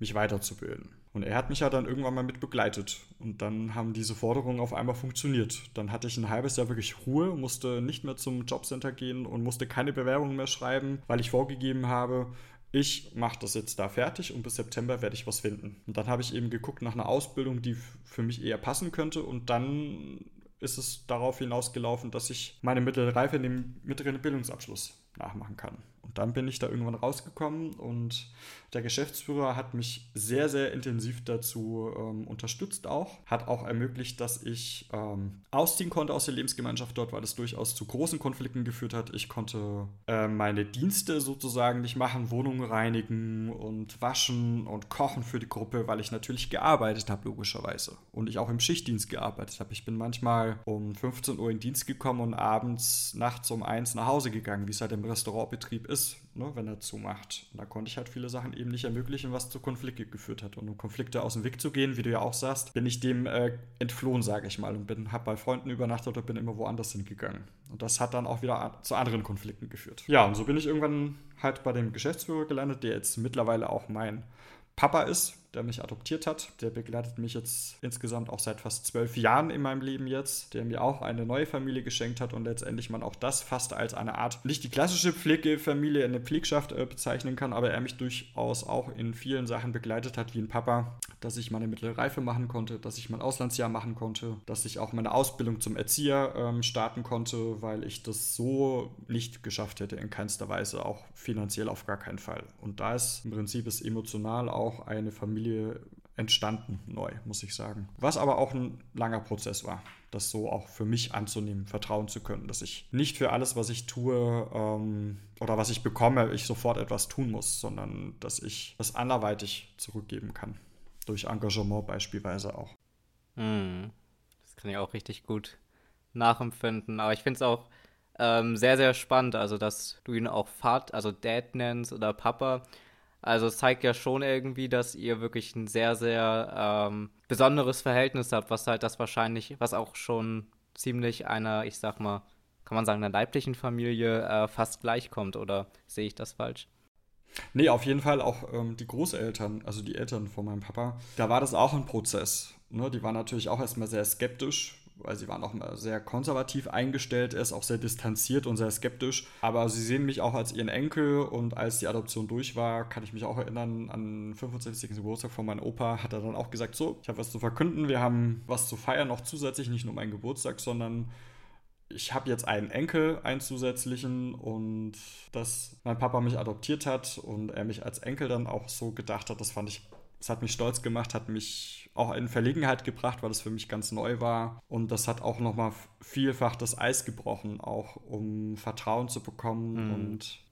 mich weiterzubilden. Und er hat mich ja dann irgendwann mal mit begleitet. Und dann haben diese Forderungen auf einmal funktioniert. Dann hatte ich ein halbes Jahr wirklich Ruhe, musste nicht mehr zum Jobcenter gehen und musste keine Bewerbungen mehr schreiben, weil ich vorgegeben habe, ich mache das jetzt da fertig und bis September werde ich was finden. Und dann habe ich eben geguckt nach einer Ausbildung, die für mich eher passen könnte. Und dann ist es darauf hinausgelaufen, dass ich meine mittlere Reife in dem mittleren Bildungsabschluss nachmachen kann. Und dann bin ich da irgendwann rausgekommen und der Geschäftsführer hat mich sehr, sehr intensiv dazu ähm, unterstützt auch. Hat auch ermöglicht, dass ich ähm, ausziehen konnte aus der Lebensgemeinschaft dort, weil es durchaus zu großen Konflikten geführt hat. Ich konnte äh, meine Dienste sozusagen nicht machen, Wohnungen reinigen und waschen und kochen für die Gruppe, weil ich natürlich gearbeitet habe, logischerweise. Und ich auch im Schichtdienst gearbeitet habe. Ich bin manchmal um 15 Uhr in Dienst gekommen und abends, nachts um 1 nach Hause gegangen, wie es halt im Restaurantbetrieb ist ist, ne, wenn er zumacht. Und da konnte ich halt viele Sachen eben nicht ermöglichen, was zu Konflikten geführt hat. Und um Konflikte aus dem Weg zu gehen, wie du ja auch sagst, bin ich dem äh, entflohen, sage ich mal, und bin, habe bei Freunden übernachtet oder bin immer woanders hingegangen. Und das hat dann auch wieder zu anderen Konflikten geführt. Ja, und so bin ich irgendwann halt bei dem Geschäftsführer gelandet, der jetzt mittlerweile auch mein Papa ist, der mich adoptiert hat. Der begleitet mich jetzt insgesamt auch seit fast zwölf Jahren in meinem Leben jetzt, der mir auch eine neue Familie geschenkt hat und letztendlich man auch das fast als eine Art, nicht die klassische Pflegefamilie, eine Pflegschaft äh, bezeichnen kann, aber er mich durchaus auch in vielen Sachen begleitet hat wie ein Papa, dass ich meine mittlere Reife machen konnte, dass ich mein Auslandsjahr machen konnte, dass ich auch meine Ausbildung zum Erzieher ähm, starten konnte, weil ich das so nicht geschafft hätte, in keinster Weise, auch finanziell auf gar keinen Fall. Und da ist im Prinzip ist emotional auch eine Familie entstanden neu, muss ich sagen. Was aber auch ein langer Prozess war, das so auch für mich anzunehmen, vertrauen zu können, dass ich nicht für alles, was ich tue ähm, oder was ich bekomme, ich sofort etwas tun muss, sondern dass ich das anderweitig zurückgeben kann. Durch Engagement beispielsweise auch. Mhm. kann ich auch richtig gut nachempfinden. Aber ich finde es auch ähm, sehr, sehr spannend, also dass du ihn auch Vater, also Dad nennst oder Papa. Also es zeigt ja schon irgendwie, dass ihr wirklich ein sehr, sehr ähm, besonderes Verhältnis habt, was halt das wahrscheinlich, was auch schon ziemlich einer, ich sag mal, kann man sagen, einer leiblichen Familie äh, fast gleichkommt, oder sehe ich das falsch? Nee, auf jeden Fall auch ähm, die Großeltern, also die Eltern von meinem Papa, da war das auch ein Prozess. Ne? Die waren natürlich auch erstmal sehr skeptisch, weil sie waren auch mal sehr konservativ eingestellt, ist auch sehr distanziert und sehr skeptisch. Aber sie sehen mich auch als ihren Enkel und als die Adoption durch war, kann ich mich auch erinnern, an 65. Geburtstag von meinem Opa hat er dann auch gesagt, so, ich habe was zu verkünden, wir haben was zu feiern, noch zusätzlich, nicht nur meinen Geburtstag, sondern ich habe jetzt einen Enkel, einen zusätzlichen und dass mein Papa mich adoptiert hat und er mich als Enkel dann auch so gedacht hat, das fand ich, das hat mich stolz gemacht, hat mich auch in Verlegenheit gebracht, weil das für mich ganz neu war und das hat auch nochmal vielfach das Eis gebrochen, auch um Vertrauen zu bekommen mhm. und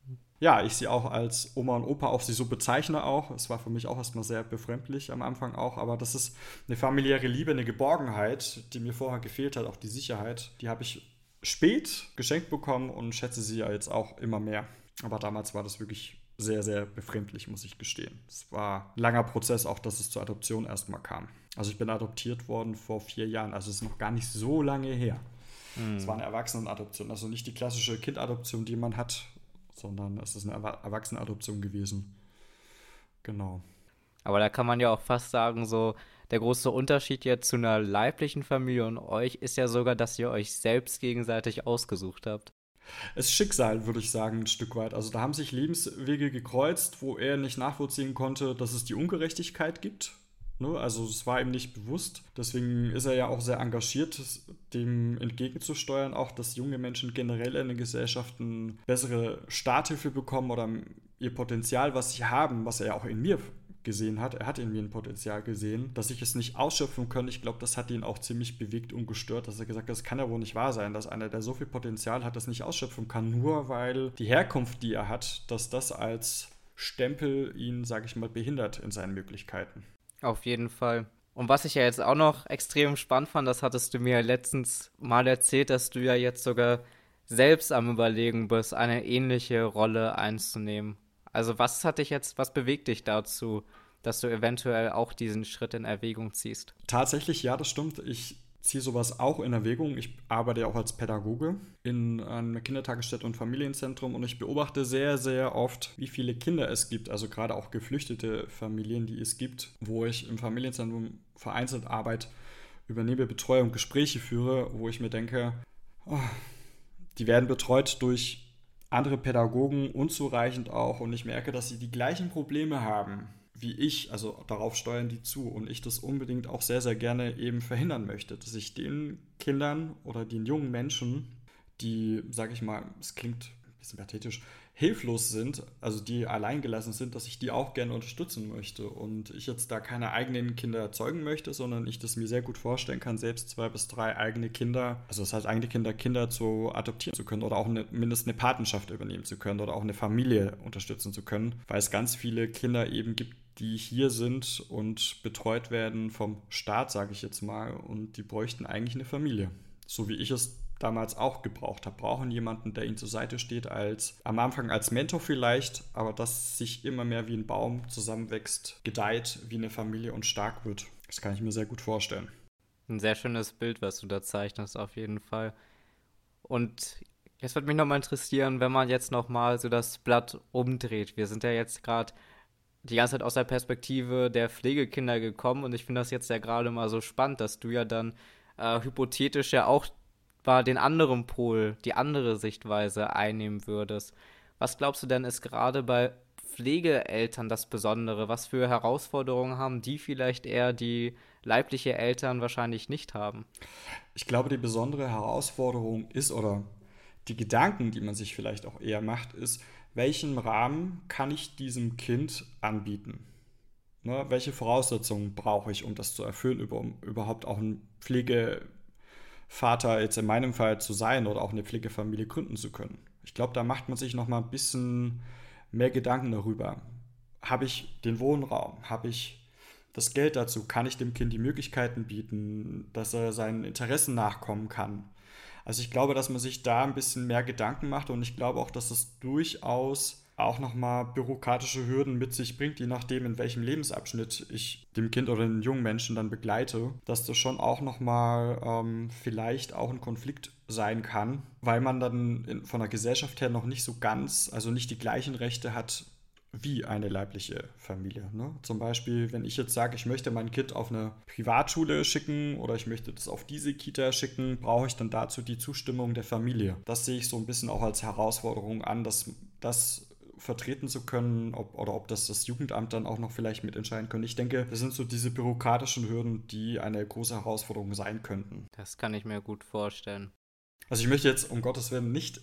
ja, ich sie auch als Oma und Opa auch sie so bezeichne auch. Es war für mich auch erstmal sehr befremdlich am Anfang auch, aber das ist eine familiäre Liebe, eine Geborgenheit, die mir vorher gefehlt hat, auch die Sicherheit, die habe ich spät geschenkt bekommen und schätze sie ja jetzt auch immer mehr. Aber damals war das wirklich sehr, sehr befremdlich, muss ich gestehen. Es war ein langer Prozess, auch dass es zur Adoption erstmal kam. Also ich bin adoptiert worden vor vier Jahren, also es ist noch gar nicht so lange her. Mhm. Es war eine Erwachsenenadoption, also nicht die klassische Kindadoption, die man hat, sondern es ist eine Erwachsenenadoption gewesen. Genau. Aber da kann man ja auch fast sagen, so der große Unterschied jetzt zu einer leiblichen Familie und euch ist ja sogar, dass ihr euch selbst gegenseitig ausgesucht habt. Es ist Schicksal, würde ich sagen, ein Stück weit. Also da haben sich Lebenswege gekreuzt, wo er nicht nachvollziehen konnte, dass es die Ungerechtigkeit gibt. Ne? Also es war ihm nicht bewusst. Deswegen ist er ja auch sehr engagiert, dem entgegenzusteuern, auch dass junge Menschen generell in den Gesellschaften bessere Starthilfe bekommen oder ihr Potenzial, was sie haben, was er ja auch in mir gesehen hat. Er hat in mir ein Potenzial gesehen, dass ich es nicht ausschöpfen kann. Ich glaube, das hat ihn auch ziemlich bewegt und gestört, dass er gesagt hat, das kann ja wohl nicht wahr sein, dass einer, der so viel Potenzial hat, das nicht ausschöpfen kann, nur weil die Herkunft, die er hat, dass das als Stempel ihn, sage ich mal, behindert in seinen Möglichkeiten. Auf jeden Fall. Und was ich ja jetzt auch noch extrem spannend fand, das hattest du mir letztens mal erzählt, dass du ja jetzt sogar selbst am Überlegen bist, eine ähnliche Rolle einzunehmen. Also was hat dich jetzt, was bewegt dich dazu, dass du eventuell auch diesen Schritt in Erwägung ziehst? Tatsächlich, ja, das stimmt. Ich ziehe sowas auch in Erwägung. Ich arbeite auch als Pädagoge in einer Kindertagesstätte und Familienzentrum und ich beobachte sehr, sehr oft, wie viele Kinder es gibt, also gerade auch geflüchtete Familien, die es gibt, wo ich im Familienzentrum vereinzelt Arbeit übernehme, Betreuung, Gespräche führe, wo ich mir denke, oh, die werden betreut durch andere Pädagogen unzureichend auch und ich merke, dass sie die gleichen Probleme haben wie ich, also darauf steuern die zu und ich das unbedingt auch sehr, sehr gerne eben verhindern möchte, dass ich den Kindern oder den jungen Menschen, die, sag ich mal, es klingt bisschen pathetisch, hilflos sind, also die alleingelassen sind, dass ich die auch gerne unterstützen möchte. Und ich jetzt da keine eigenen Kinder erzeugen möchte, sondern ich das mir sehr gut vorstellen kann, selbst zwei bis drei eigene Kinder, also das heißt eigene Kinder, Kinder zu adoptieren zu können oder auch eine, mindestens eine Patenschaft übernehmen zu können oder auch eine Familie unterstützen zu können, weil es ganz viele Kinder eben gibt, die hier sind und betreut werden vom Staat, sage ich jetzt mal, und die bräuchten eigentlich eine Familie. So wie ich es damals auch gebraucht habe. Brauchen jemanden, der ihnen zur Seite steht, als am Anfang als Mentor vielleicht, aber das sich immer mehr wie ein Baum zusammenwächst, gedeiht wie eine Familie und stark wird. Das kann ich mir sehr gut vorstellen. Ein sehr schönes Bild, was du da zeichnest, auf jeden Fall. Und jetzt würde mich nochmal interessieren, wenn man jetzt nochmal so das Blatt umdreht. Wir sind ja jetzt gerade die ganze Zeit aus der Perspektive der Pflegekinder gekommen und ich finde das jetzt ja gerade mal so spannend, dass du ja dann äh, hypothetisch ja auch war den anderen Pol, die andere Sichtweise einnehmen würdest. Was glaubst du denn ist gerade bei Pflegeeltern das Besondere? Was für Herausforderungen haben die vielleicht eher, die leibliche Eltern wahrscheinlich nicht haben? Ich glaube, die besondere Herausforderung ist oder die Gedanken, die man sich vielleicht auch eher macht, ist, welchen Rahmen kann ich diesem Kind anbieten? Ne, welche Voraussetzungen brauche ich, um das zu erfüllen, um überhaupt auch ein Pflege Vater jetzt in meinem Fall zu sein oder auch eine Pflegefamilie gründen zu können. Ich glaube, da macht man sich noch mal ein bisschen mehr Gedanken darüber. Habe ich den Wohnraum? Habe ich das Geld dazu? Kann ich dem Kind die Möglichkeiten bieten, dass er seinen Interessen nachkommen kann? Also ich glaube, dass man sich da ein bisschen mehr Gedanken macht und ich glaube auch, dass es durchaus auch nochmal bürokratische Hürden mit sich bringt, je nachdem, in welchem Lebensabschnitt ich dem Kind oder den jungen Menschen dann begleite, dass das schon auch nochmal ähm, vielleicht auch ein Konflikt sein kann, weil man dann in, von der Gesellschaft her noch nicht so ganz, also nicht die gleichen Rechte hat wie eine leibliche Familie. Ne? Zum Beispiel, wenn ich jetzt sage, ich möchte mein Kind auf eine Privatschule schicken oder ich möchte das auf diese Kita schicken, brauche ich dann dazu die Zustimmung der Familie. Das sehe ich so ein bisschen auch als Herausforderung an, dass das vertreten zu können ob, oder ob das das Jugendamt dann auch noch vielleicht mitentscheiden können. Ich denke, das sind so diese bürokratischen Hürden, die eine große Herausforderung sein könnten. Das kann ich mir gut vorstellen. Also ich möchte jetzt um Gottes Willen nicht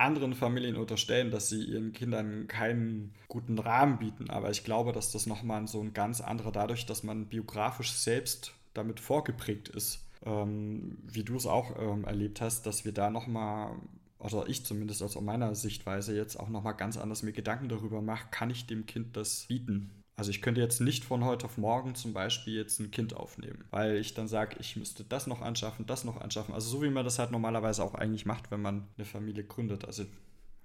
anderen Familien unterstellen, dass sie ihren Kindern keinen guten Rahmen bieten. Aber ich glaube, dass das nochmal so ein ganz anderer, dadurch, dass man biografisch selbst damit vorgeprägt ist, ähm, wie du es auch ähm, erlebt hast, dass wir da nochmal, oder ich zumindest aus meiner Sichtweise jetzt auch nochmal ganz anders mir Gedanken darüber mache, kann ich dem Kind das bieten? Also ich könnte jetzt nicht von heute auf morgen zum Beispiel jetzt ein Kind aufnehmen, weil ich dann sage, ich müsste das noch anschaffen, das noch anschaffen. Also so wie man das halt normalerweise auch eigentlich macht, wenn man eine Familie gründet. Also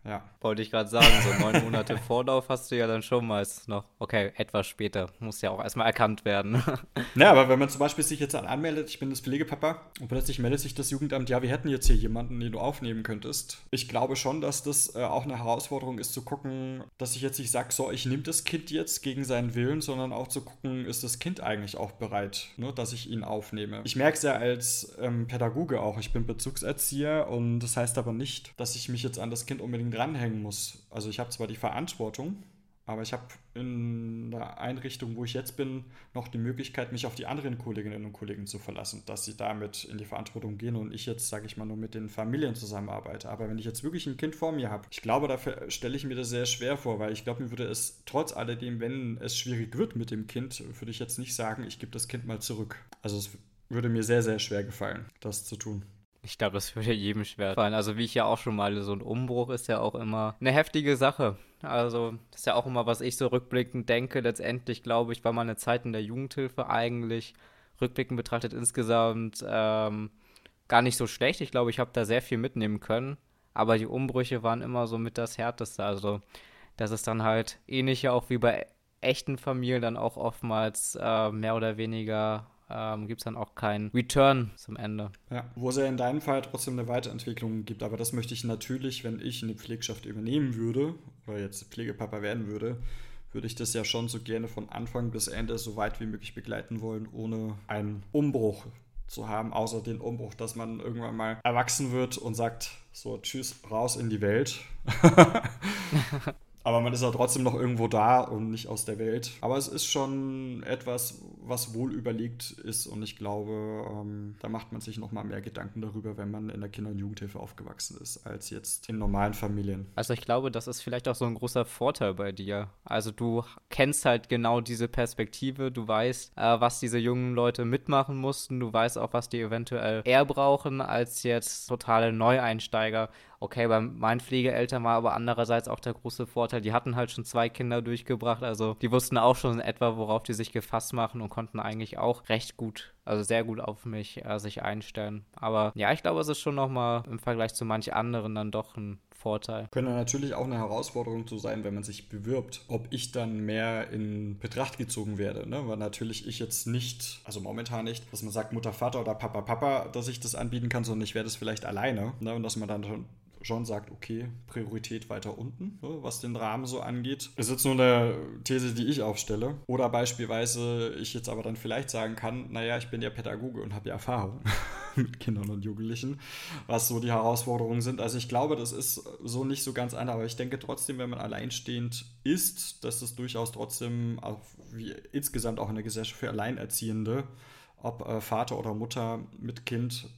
ja. Wollte ich gerade sagen, so neun Monate Vorlauf hast du ja dann schon meist noch. Okay, etwas später. Muss ja auch erstmal erkannt werden. Ja, aber wenn man zum Beispiel sich jetzt anmeldet, ich bin das Pflegepapa und plötzlich meldet sich das Jugendamt, ja, wir hätten jetzt hier jemanden, den du aufnehmen könntest. Ich glaube schon, dass das äh, auch eine Herausforderung ist, zu gucken, dass ich jetzt nicht sage, so, ich nehme das Kind jetzt gegen seinen Willen, sondern auch zu gucken, ist das Kind eigentlich auch bereit, ne, dass ich ihn aufnehme. Ich merke es ja als ähm, Pädagoge auch. Ich bin Bezugserzieher und das heißt aber nicht, dass ich mich jetzt an das Kind unbedingt dranhängen muss. Also ich habe zwar die Verantwortung, aber ich habe in der Einrichtung, wo ich jetzt bin, noch die Möglichkeit, mich auf die anderen Kolleginnen und Kollegen zu verlassen, dass sie damit in die Verantwortung gehen und ich jetzt, sage ich mal, nur mit den Familien zusammenarbeite. Aber wenn ich jetzt wirklich ein Kind vor mir habe, ich glaube, dafür stelle ich mir das sehr schwer vor, weil ich glaube, mir würde es trotz alledem, wenn es schwierig wird mit dem Kind, würde ich jetzt nicht sagen, ich gebe das Kind mal zurück. Also es würde mir sehr, sehr schwer gefallen, das zu tun. Ich glaube, das würde jedem schwer fallen. Also wie ich ja auch schon mal, so ein Umbruch ist ja auch immer eine heftige Sache. Also das ist ja auch immer, was ich so rückblickend denke. Letztendlich glaube ich, war meine Zeit in der Jugendhilfe eigentlich rückblickend betrachtet insgesamt ähm, gar nicht so schlecht. Ich glaube, ich habe da sehr viel mitnehmen können. Aber die Umbrüche waren immer so mit das Härteste. Also das ist dann halt ähnlich ja auch wie bei echten Familien dann auch oftmals äh, mehr oder weniger ähm, gibt es dann auch keinen Return zum Ende. Ja, wo es ja in deinem Fall trotzdem eine Weiterentwicklung gibt. Aber das möchte ich natürlich, wenn ich eine Pflegschaft übernehmen würde oder jetzt Pflegepapa werden würde, würde ich das ja schon so gerne von Anfang bis Ende so weit wie möglich begleiten wollen, ohne einen Umbruch zu haben, außer den Umbruch, dass man irgendwann mal erwachsen wird und sagt, so, tschüss, raus in die Welt. Aber man ist ja trotzdem noch irgendwo da und nicht aus der Welt. Aber es ist schon etwas, was wohl überlegt ist und ich glaube, ähm, da macht man sich noch mal mehr Gedanken darüber, wenn man in der Kinder- und Jugendhilfe aufgewachsen ist, als jetzt in normalen Familien. Also ich glaube, das ist vielleicht auch so ein großer Vorteil bei dir. Also du kennst halt genau diese Perspektive, du weißt, äh, was diese jungen Leute mitmachen mussten, du weißt auch, was die eventuell eher brauchen als jetzt totale Neueinsteiger Okay, bei meinen Pflegeeltern war aber andererseits auch der große Vorteil, die hatten halt schon zwei Kinder durchgebracht, also die wussten auch schon etwa, worauf die sich gefasst machen und konnten eigentlich auch recht gut, also sehr gut auf mich äh, sich einstellen. Aber ja, ich glaube, es ist schon nochmal im Vergleich zu manch anderen dann doch ein Vorteil. Könnte natürlich auch eine Herausforderung zu sein, wenn man sich bewirbt, ob ich dann mehr in Betracht gezogen werde. Ne? Weil natürlich ich jetzt nicht, also momentan nicht, dass man sagt Mutter, Vater oder Papa, Papa, dass ich das anbieten kann, sondern ich werde es vielleicht alleine. Ne? Und dass man dann John sagt, okay, Priorität weiter unten, ne, was den Rahmen so angeht. Das ist jetzt nur eine These, die ich aufstelle. Oder beispielsweise ich jetzt aber dann vielleicht sagen kann, naja, ich bin ja Pädagoge und habe ja Erfahrung mit Kindern und Jugendlichen, was so die Herausforderungen sind. Also ich glaube, das ist so nicht so ganz einfach, aber ich denke trotzdem, wenn man alleinstehend ist, dass das durchaus trotzdem auch wie insgesamt auch in der Gesellschaft für Alleinerziehende ob äh, Vater oder Mutter mit Kind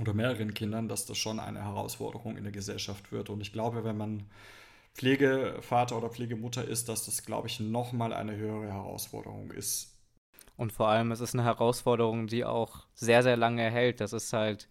oder mehreren Kindern, dass das schon eine Herausforderung in der Gesellschaft wird. Und ich glaube, wenn man Pflegevater oder Pflegemutter ist, dass das, glaube ich, nochmal eine höhere Herausforderung ist. Und vor allem, es ist eine Herausforderung, die auch sehr, sehr lange hält. Das ist halt,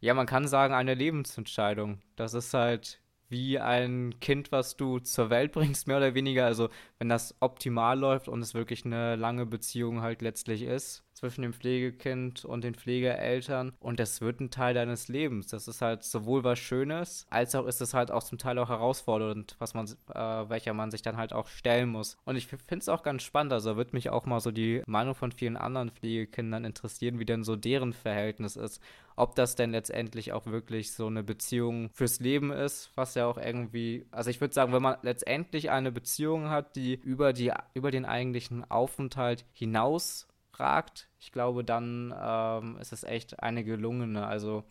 ja, man kann sagen, eine Lebensentscheidung. Das ist halt wie ein Kind, was du zur Welt bringst, mehr oder weniger. Also wenn das optimal läuft und es wirklich eine lange Beziehung halt letztlich ist zwischen dem Pflegekind und den Pflegeeltern und das wird ein Teil deines Lebens. Das ist halt sowohl was Schönes, als auch ist es halt auch zum Teil auch herausfordernd, was man, äh, welcher man sich dann halt auch stellen muss. Und ich finde es auch ganz spannend, also wird mich auch mal so die Meinung von vielen anderen Pflegekindern interessieren, wie denn so deren Verhältnis ist ob das denn letztendlich auch wirklich so eine Beziehung fürs Leben ist, was ja auch irgendwie, also ich würde sagen, wenn man letztendlich eine Beziehung hat, die über, die, über den eigentlichen Aufenthalt hinaus ragt, ich glaube, dann ähm, ist es echt eine gelungene. Also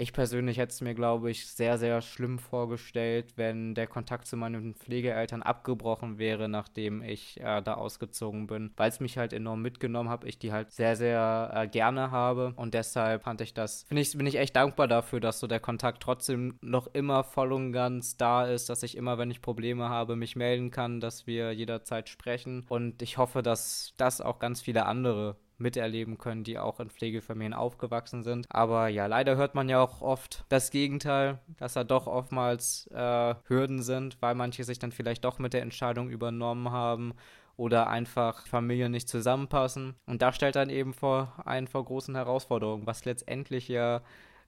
ich persönlich hätte es mir, glaube ich, sehr, sehr schlimm vorgestellt, wenn der Kontakt zu meinen Pflegeeltern abgebrochen wäre, nachdem ich äh, da ausgezogen bin, weil es mich halt enorm mitgenommen habe, ich die halt sehr, sehr äh, gerne habe. Und deshalb fand ich das, finde ich, bin ich echt dankbar dafür, dass so der Kontakt trotzdem noch immer voll und ganz da ist, dass ich immer, wenn ich Probleme habe, mich melden kann, dass wir jederzeit sprechen. Und ich hoffe, dass das auch ganz viele andere miterleben können, die auch in Pflegefamilien aufgewachsen sind. Aber ja, leider hört man ja auch oft das Gegenteil, dass da doch oftmals äh, Hürden sind, weil manche sich dann vielleicht doch mit der Entscheidung übernommen haben oder einfach Familien nicht zusammenpassen. Und da stellt dann eben vor einen vor großen Herausforderungen, was letztendlich ja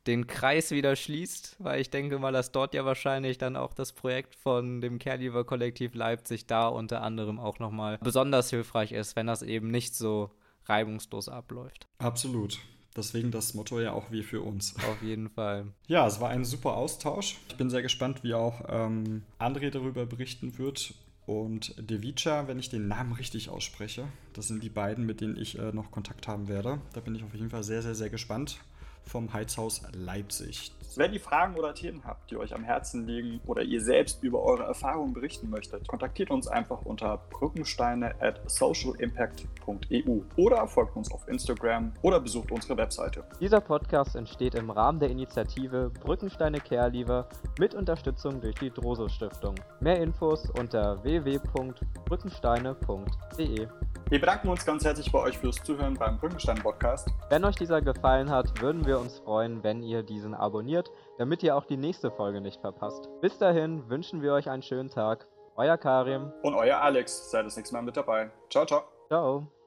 den Kreis wieder schließt, weil ich denke mal, dass dort ja wahrscheinlich dann auch das Projekt von dem Caregiver Kollektiv Leipzig da unter anderem auch nochmal besonders hilfreich ist, wenn das eben nicht so reibungslos abläuft. Absolut. Deswegen das Motto ja auch wie für uns. Auf jeden Fall. Ja, es war ein super Austausch. Ich bin sehr gespannt, wie auch ähm, André darüber berichten wird. Und Devica, wenn ich den Namen richtig ausspreche, das sind die beiden, mit denen ich äh, noch Kontakt haben werde. Da bin ich auf jeden Fall sehr, sehr, sehr gespannt vom Heizhaus Leipzig. Wenn ihr Fragen oder Themen habt, die euch am Herzen liegen oder ihr selbst über eure Erfahrungen berichten möchtet, kontaktiert uns einfach unter brückensteine at socialimpact.eu oder folgt uns auf Instagram oder besucht unsere Webseite. Dieser Podcast entsteht im Rahmen der Initiative Brückensteine Care Lieber mit Unterstützung durch die Droso Stiftung. Mehr Infos unter www.brückensteine.de. Wir bedanken uns ganz herzlich bei euch fürs Zuhören beim Brückenstein Podcast. Wenn euch dieser gefallen hat, würden wir uns freuen, wenn ihr diesen abonniert, damit ihr auch die nächste Folge nicht verpasst. Bis dahin wünschen wir euch einen schönen Tag. Euer Karim. Und euer Alex. Seid das nächste Mal mit dabei. Ciao, ciao. Ciao.